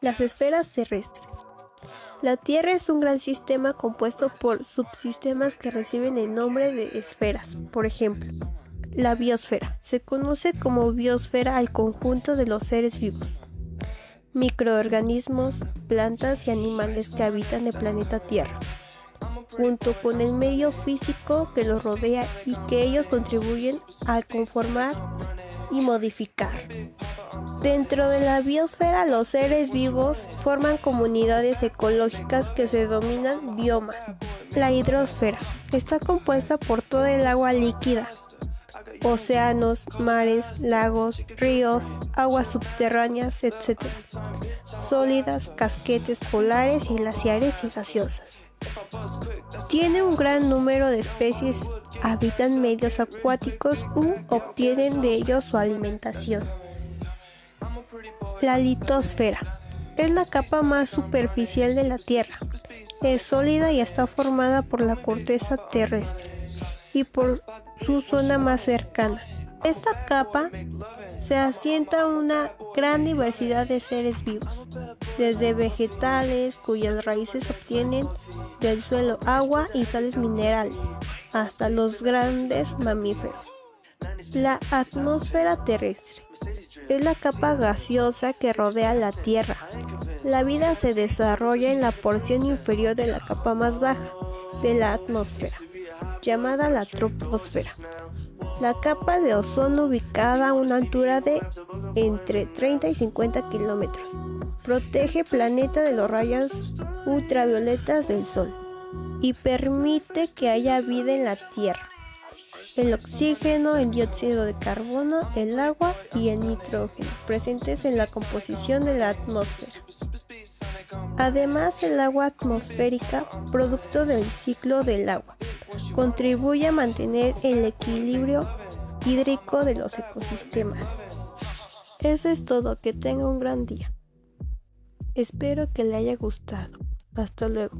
Las esferas terrestres. La Tierra es un gran sistema compuesto por subsistemas que reciben el nombre de esferas. Por ejemplo, la biosfera. Se conoce como biosfera al conjunto de los seres vivos, microorganismos, plantas y animales que habitan el planeta Tierra, junto con el medio físico que los rodea y que ellos contribuyen a conformar y modificar. Dentro de la biosfera los seres vivos forman comunidades ecológicas que se denominan biomas. La hidrosfera está compuesta por toda el agua líquida, océanos, mares, lagos, ríos, aguas subterráneas, etc. Sólidas, casquetes polares glaciares y gaseosas. Tiene un gran número de especies, habitan medios acuáticos u obtienen de ellos su alimentación. La litosfera es la capa más superficial de la Tierra. Es sólida y está formada por la corteza terrestre y por su zona más cercana. Esta capa se asienta una gran diversidad de seres vivos, desde vegetales cuyas raíces obtienen del suelo agua y sales minerales, hasta los grandes mamíferos. La atmósfera terrestre es la capa gaseosa que rodea la Tierra. La vida se desarrolla en la porción inferior de la capa más baja de la atmósfera, llamada la troposfera. La capa de ozono ubicada a una altura de entre 30 y 50 kilómetros protege el planeta de los rayos ultravioletas del Sol y permite que haya vida en la Tierra el oxígeno, el dióxido de carbono, el agua y el nitrógeno presentes en la composición de la atmósfera. Además, el agua atmosférica, producto del ciclo del agua, contribuye a mantener el equilibrio hídrico de los ecosistemas. Eso es todo, que tenga un gran día. Espero que le haya gustado. Hasta luego.